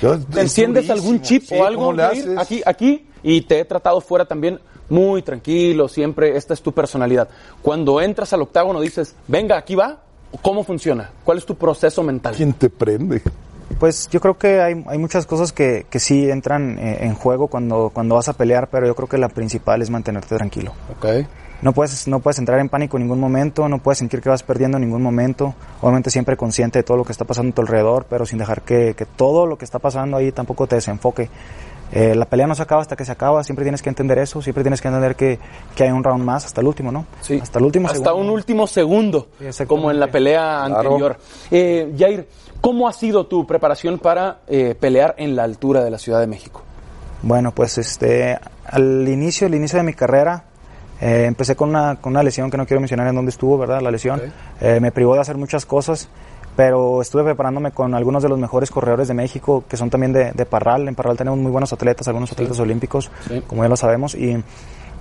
yo- es ¿Te enciendes durísimo. algún chip Sí, o algo? ¿Cómo le Jair? haces? Aquí, aquí, y te he tratado fuera también muy tranquilo, siempre, esta es tu personalidad. Cuando entras al octágono dices, venga, aquí va, ¿cómo funciona? ¿Cuál es tu proceso mental? ¿Quién te prende? Pues yo creo que hay, hay muchas cosas que, que sí entran eh, en juego cuando, cuando vas a pelear, pero yo creo que la principal es mantenerte tranquilo. Okay. No puedes, no puedes entrar en pánico en ningún momento, no puedes sentir que vas perdiendo en ningún momento. Obviamente siempre consciente de todo lo que está pasando a tu alrededor, pero sin dejar que, que todo lo que está pasando ahí tampoco te desenfoque. Eh, la pelea no se acaba hasta que se acaba, siempre tienes que entender eso, siempre tienes que entender que, que hay un round más hasta el último, ¿no? Sí. Hasta el último Hasta segundo. un último segundo, como en la pelea Claro. anterior. Eh, Jair, ¿cómo ha sido tu preparación para eh, pelear en la altura de la Ciudad de México? Bueno, pues este, al inicio, el inicio de mi carrera, eh, empecé con una, con una lesión que no quiero mencionar en dónde estuvo, ¿verdad? La lesión. Eh, me privó de hacer muchas cosas, pero estuve preparándome con algunos de los mejores corredores de México, que son también de, de Parral. En Parral tenemos muy buenos atletas, algunos atletas olímpicos, como ya lo sabemos, y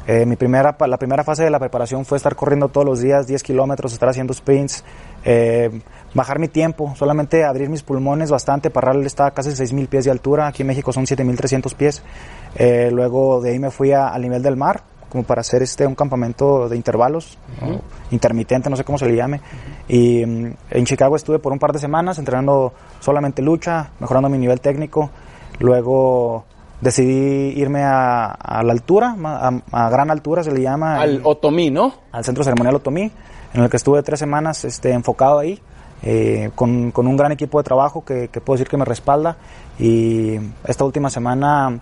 eh, mi primera, la primera fase de la preparación fue estar corriendo todos los días 10 kilómetros, estar haciendo sprints, eh, bajar mi tiempo, solamente abrir mis pulmones bastante. Parral está a casi 6.000 pies de altura, aquí en México son 7.300 pies. Eh, luego de ahí me fui a- al nivel del mar, como para hacer este un campamento de intervalos, Ujú. o intermitente, no sé cómo se le llame. Y mm, en Chicago estuve por un par de semanas entrenando solamente lucha, mejorando mi nivel técnico. Luego decidí irme a, a la altura, a, a gran altura se le llama. Al Otomí, ¿no? Al centro ceremonial Otomí, en el que estuve tres semanas este, enfocado ahí. eh, con, con un gran equipo de trabajo que, que puedo decir que me respalda y esta última semana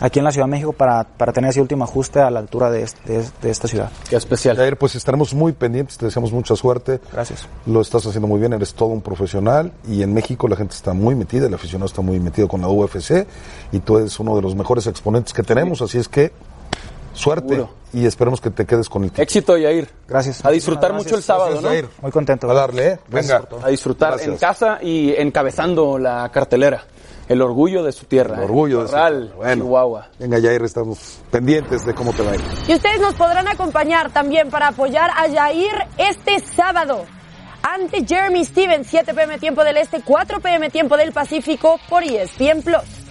aquí en la Ciudad de México para, para tener ese último ajuste a la altura de, este- de- de esta ciudad. Qué especial. Jair, pues estaremos muy pendientes, te deseamos mucha suerte. Gracias. Lo estás haciendo muy bien, eres todo un profesional y en México la gente está muy metida, el aficionado está muy metido con la UFC y tú eres uno de los mejores exponentes que tenemos, así es que suerte Seguro. y esperemos que te quedes con el título. Éxito, Yair. Gracias. A disfrutar Gracias. mucho el sábado, Gracias, ¿no? Jair. Muy contento. A darle, ¿eh? Venga. A disfrutar Gracias. en casa y encabezando la cartelera. El orgullo de su tierra. El orgullo ¿eh? de su Corral, tierra. Bueno. Chihuahua. Venga, Jair, estamos pendientes de cómo te va a ir. Y ustedes nos podrán acompañar también para apoyar a Jair este sábado ante Jeremy Stevens, 7 pm tiempo del Este, 4 pm tiempo del Pacífico por ESPN Plus.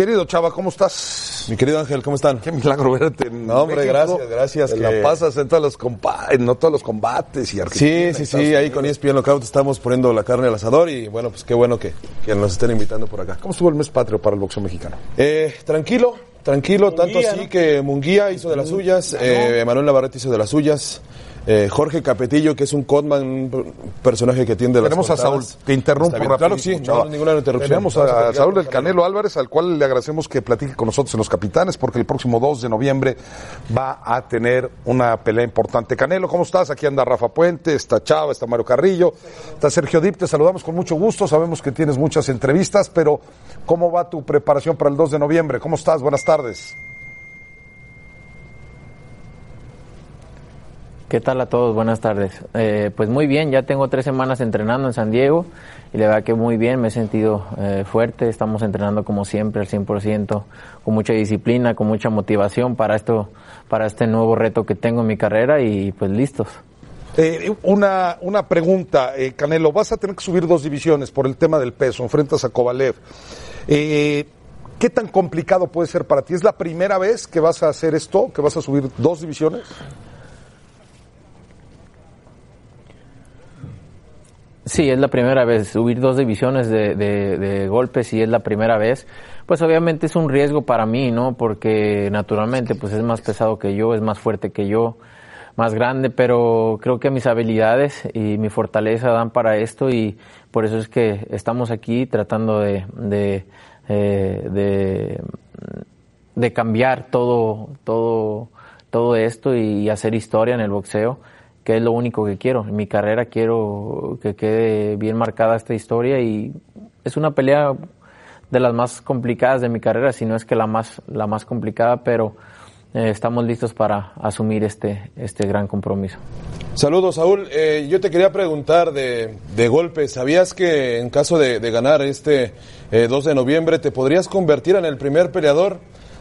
Querido Chava, ¿cómo estás? Mi querido Ángel, ¿cómo están? Qué milagro verte en No, hombre, México. gracias, gracias, que- la pasas en todos los, compa en no todos los combates y Sí, Argentina, sí, Estados sí, ahí con ESPN Lockout estamos poniendo la carne al asador y bueno, pues qué bueno que, que nos estén invitando por acá. ¿Cómo estuvo el mes patrio para el boxeo mexicano? Eh, tranquilo, tranquilo, tanto así ¿no? que Munguía hizo de las suyas, eh, Manuel Navarrete hizo de las suyas, eh, Jorge Capetillo, que es un Codman, un personaje que tiende las Tenemos a Saúl, te interrumpo rapidísimo, Claro que sí, no, ninguna interrupción. Tenemos a, platicar Saúl del Canelo Álvarez, al cual le agradecemos que platique con nosotros en Los Capitanes, porque el próximo 2 de noviembre va a tener una pelea importante. Canelo, ¿cómo estás? Aquí anda Rafa Puente, está Chava, está Mario Carrillo, está Sergio Dip, te saludamos con mucho gusto, sabemos que tienes muchas entrevistas, pero ¿cómo va tu preparación para el 2 de noviembre? ¿Cómo estás? Buenas tardes. ¿Qué tal a todos? Buenas tardes. Eh, pues muy bien, ya tengo tres semanas entrenando en San Diego y la verdad que muy bien, me he sentido eh, fuerte, estamos entrenando como siempre al 100%, con mucha disciplina, con mucha motivación para esto, para este nuevo reto que tengo en mi carrera y pues listos. Eh, una, una pregunta, eh, Canelo, vas a tener que subir dos divisiones por el tema del peso, enfrentas a Kovalev. Eh, ¿Qué tan complicado puede ser para ti? ¿Es la primera vez que vas a hacer esto, que vas a subir dos divisiones? Sí, es la primera vez. Subir dos divisiones de, de, de golpes y es la primera vez. Pues obviamente es un riesgo para mí, ¿no? Porque naturalmente pues es más pesado que yo, es más fuerte que yo, más grande, pero creo que mis habilidades y mi fortaleza dan para esto y por eso es que estamos aquí tratando de, de, eh, de, de cambiar todo, todo, todo esto y hacer historia en el boxeo que es lo único que quiero. En mi carrera quiero que quede bien marcada esta historia y es una pelea de las más complicadas de mi carrera, si no es que la más, la más complicada, pero eh, estamos listos para asumir este, este gran compromiso. Saludos, Saúl. Eh, yo te quería preguntar de, de golpe. ¿Sabías que en caso de, ganar este eh, 2 de noviembre te podrías convertir en el primer peleador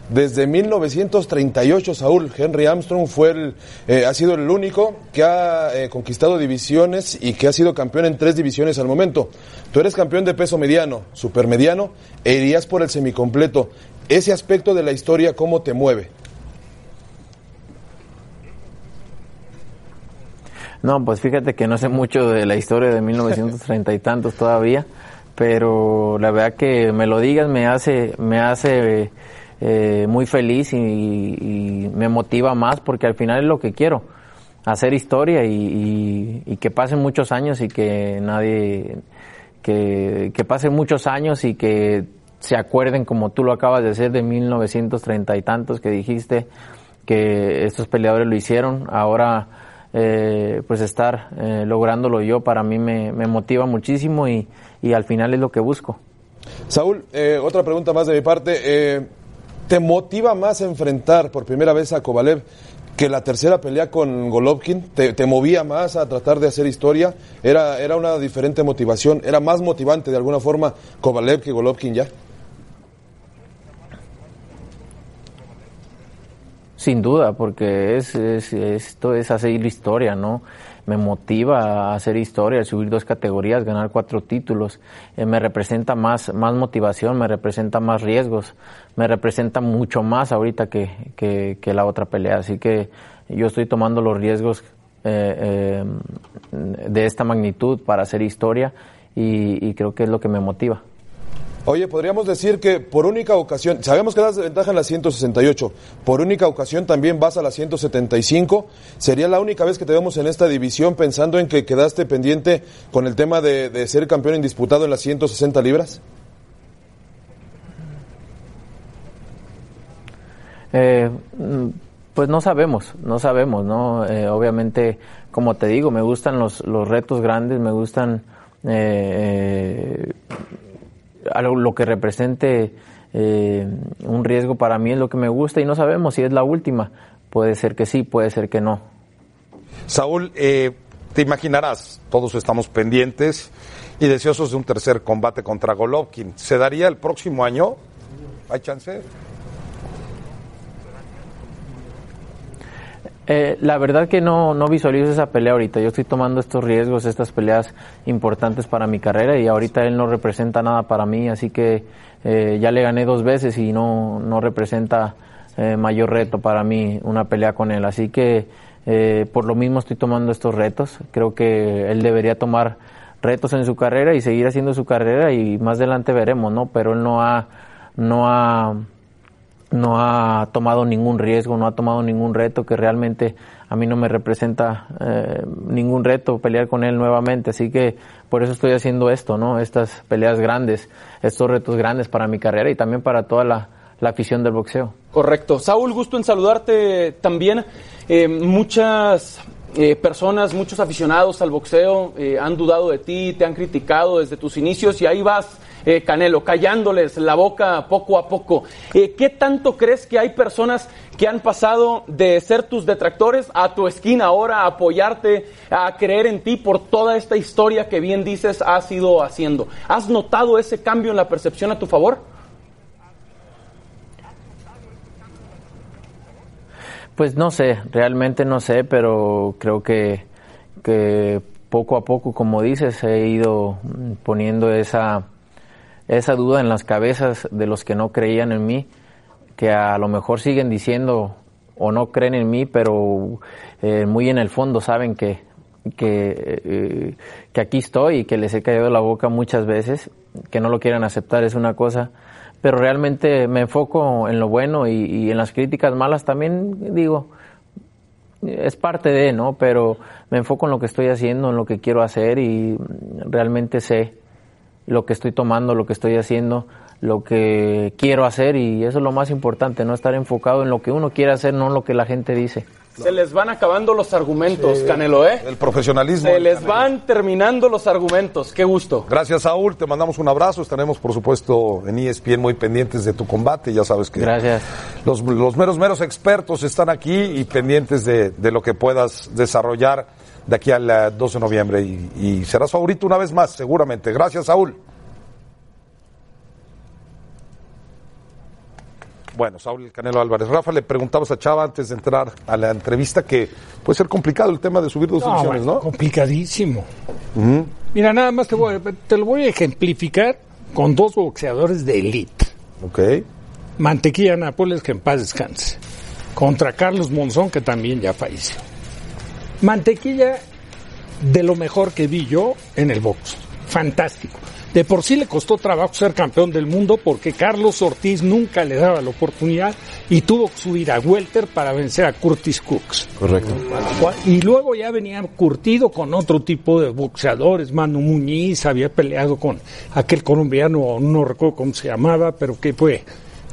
desde 1938, Saúl? Henry Armstrong fue el, eh, ha sido el único que ha eh, conquistado divisiones y que ha sido campeón en tres divisiones al momento. Tú eres campeón de peso mediano, supermediano e irías por el semicompleto. Ese aspecto de la historia, ¿cómo te mueve? No, pues fíjate que no sé mucho de la historia de 1930 y tantos todavía, pero la verdad que me lo digas me hace, me hace eh, muy feliz y, y, me motiva más porque al final es lo que quiero, hacer historia y, y, y que pasen muchos años y que nadie, que, que pasen muchos años y que se acuerden como tú lo acabas de hacer de 1930 y tantos que dijiste que estos peleadores lo hicieron, ahora eh, pues estar eh, lográndolo yo para mí me, me motiva muchísimo y, y, al final es lo que busco. Saúl, eh, otra pregunta más de mi parte. ¿Te motiva más enfrentar por primera vez a Kovalev que la tercera pelea con Golovkin? ¿Te, te movía más a tratar de hacer historia? ¿Era, ¿Era una diferente motivación? ¿Era más motivante de alguna forma Kovalev que Golovkin ya? Sin duda, porque es, es- esto es hacer historia, ¿no? Me motiva a hacer historia, subir dos categorías, ganar cuatro títulos. Eh, me representa más, más motivación, me representa más riesgos, me representa mucho más ahorita que, que, que la otra pelea. Así que yo estoy tomando los riesgos eh, eh, de esta magnitud para hacer historia y creo que es lo que me motiva. Oye, podríamos decir que por única ocasión, sabemos que das ventaja en la 168, por única ocasión también vas a la 175. ¿Sería la única vez que te vemos en esta división pensando en que quedaste pendiente con el tema de, de ser campeón indisputado en las 160 libras? Eh, mm, pues no sabemos, no sabemos, ¿no? Eh, obviamente, como te digo, me gustan los, los retos grandes, me gustan eh, algo, lo que represente eh, un riesgo para mí es lo que me gusta y no sabemos si es la última. Puede ser que sí, puede ser que no. Saúl, eh, te imaginarás, todos estamos pendientes y deseosos de un tercer combate contra Golovkin. ¿Se daría el próximo año? ¿Hay chance? Eh, la verdad que no, no visualizo esa pelea ahorita. Yo estoy tomando estos riesgos, estas peleas importantes para mi carrera y ahorita él no representa nada para mí, así que eh, ya le gané dos veces y no, no representa eh, mayor reto para mí una pelea con él. Así que eh, por lo mismo estoy tomando estos retos. Creo que él debería tomar retos en su carrera y seguir haciendo su carrera y más adelante veremos, ¿no? Pero él no ha, no ha no ha tomado ningún riesgo, no ha tomado ningún reto que realmente a mí no me representa eh, ningún reto pelear con él nuevamente, así que por eso estoy haciendo esto, ¿no? Estas peleas grandes, estos retos grandes para mi carrera y también para toda la, afición del boxeo. Correcto. Saúl, gusto en saludarte también. Eh, muchas eh, personas, muchos aficionados al boxeo eh, han dudado de ti, te han criticado desde tus inicios y ahí vas, eh, Canelo, callándoles la boca poco a poco. Eh, ¿Qué tanto crees que hay personas que han pasado de ser tus detractores a tu esquina ahora, a apoyarte, a creer en ti por toda esta historia que bien dices has ido haciendo? ¿Has notado ese cambio en la percepción a tu favor? Pues no sé, realmente no sé, pero creo que, que poco a poco, como dices, he ido poniendo esa, esa duda en las cabezas de los que no creían en mí, que a lo mejor siguen diciendo o no creen en mí, pero eh, muy en el fondo saben que, que, eh, que aquí estoy y que les he caído la boca muchas veces, que no lo quieren aceptar es una cosa, pero realmente me enfoco en lo bueno y, y en las críticas malas también digo, es parte de, ¿no? Pero me enfoco en lo que estoy haciendo, en lo que quiero hacer y realmente sé lo que estoy tomando, lo que estoy haciendo, lo que quiero hacer y eso es lo más importante, no estar enfocado en lo que uno quiere hacer, no en lo que la gente dice. Se les van acabando los argumentos, Canelo, ¿eh? El profesionalismo. Se les Canelo. van terminando los argumentos. Qué gusto. Gracias, Saúl. Te mandamos un abrazo. Estaremos, por supuesto, en ESPN muy pendientes de tu combate. Ya sabes que Gracias. Los, los meros, meros expertos están aquí y pendientes de, de lo que puedas desarrollar de aquí al eh, 12 de noviembre. Y, y serás favorito una vez más, seguramente. Gracias, Saúl. Bueno, Saúl El Canelo Álvarez. Rafa, le preguntabas a Chava antes de entrar a la entrevista que puede ser complicado el tema de subir dos No, ¿no? Complicadísimo. Mira, nada más te, voy a- te lo voy a ejemplificar con dos boxeadores de élite. Ok. Mantequilla Nápoles, que en paz descanse. Contra Carlos Monzón, que también ya falleció. Mantequilla, de lo mejor que vi yo en el box. Fantástico. De por sí le costó trabajo ser campeón del mundo porque Carlos Ortiz nunca le daba la oportunidad y tuvo que subir a Welter para vencer a Curtis Cooks. Correcto. Y luego ya venía curtido con otro tipo de boxeadores. Manu Muñiz había peleado con aquel colombiano, no recuerdo cómo se llamaba, pero que fue.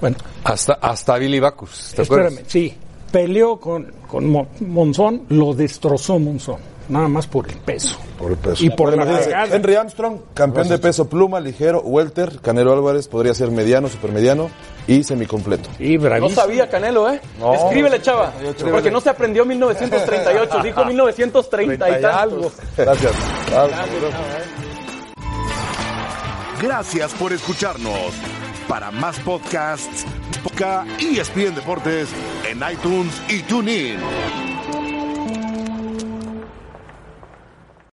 Bueno, Hasta, hasta Billy Bacus, ¿te acuerdas? espérame, sí. Peleó con, con Mo- Monzón, lo destrozó Monzón. Nada más por el peso. Por el peso. Y por la Imagínense, pegada. Henry Armstrong, campeón de peso pluma, ligero, welter. Canelo Álvarez podría ser mediano, supermediano y semicompleto. Y No sabía Canelo, ¿eh? No. Escríbele, chava. Porque no se aprendió 1938, dijo 1930 y tantos. Gracias. Gracias por escucharnos. Para más podcasts, busca ESPN Deportes en en iTunes y TuneIn.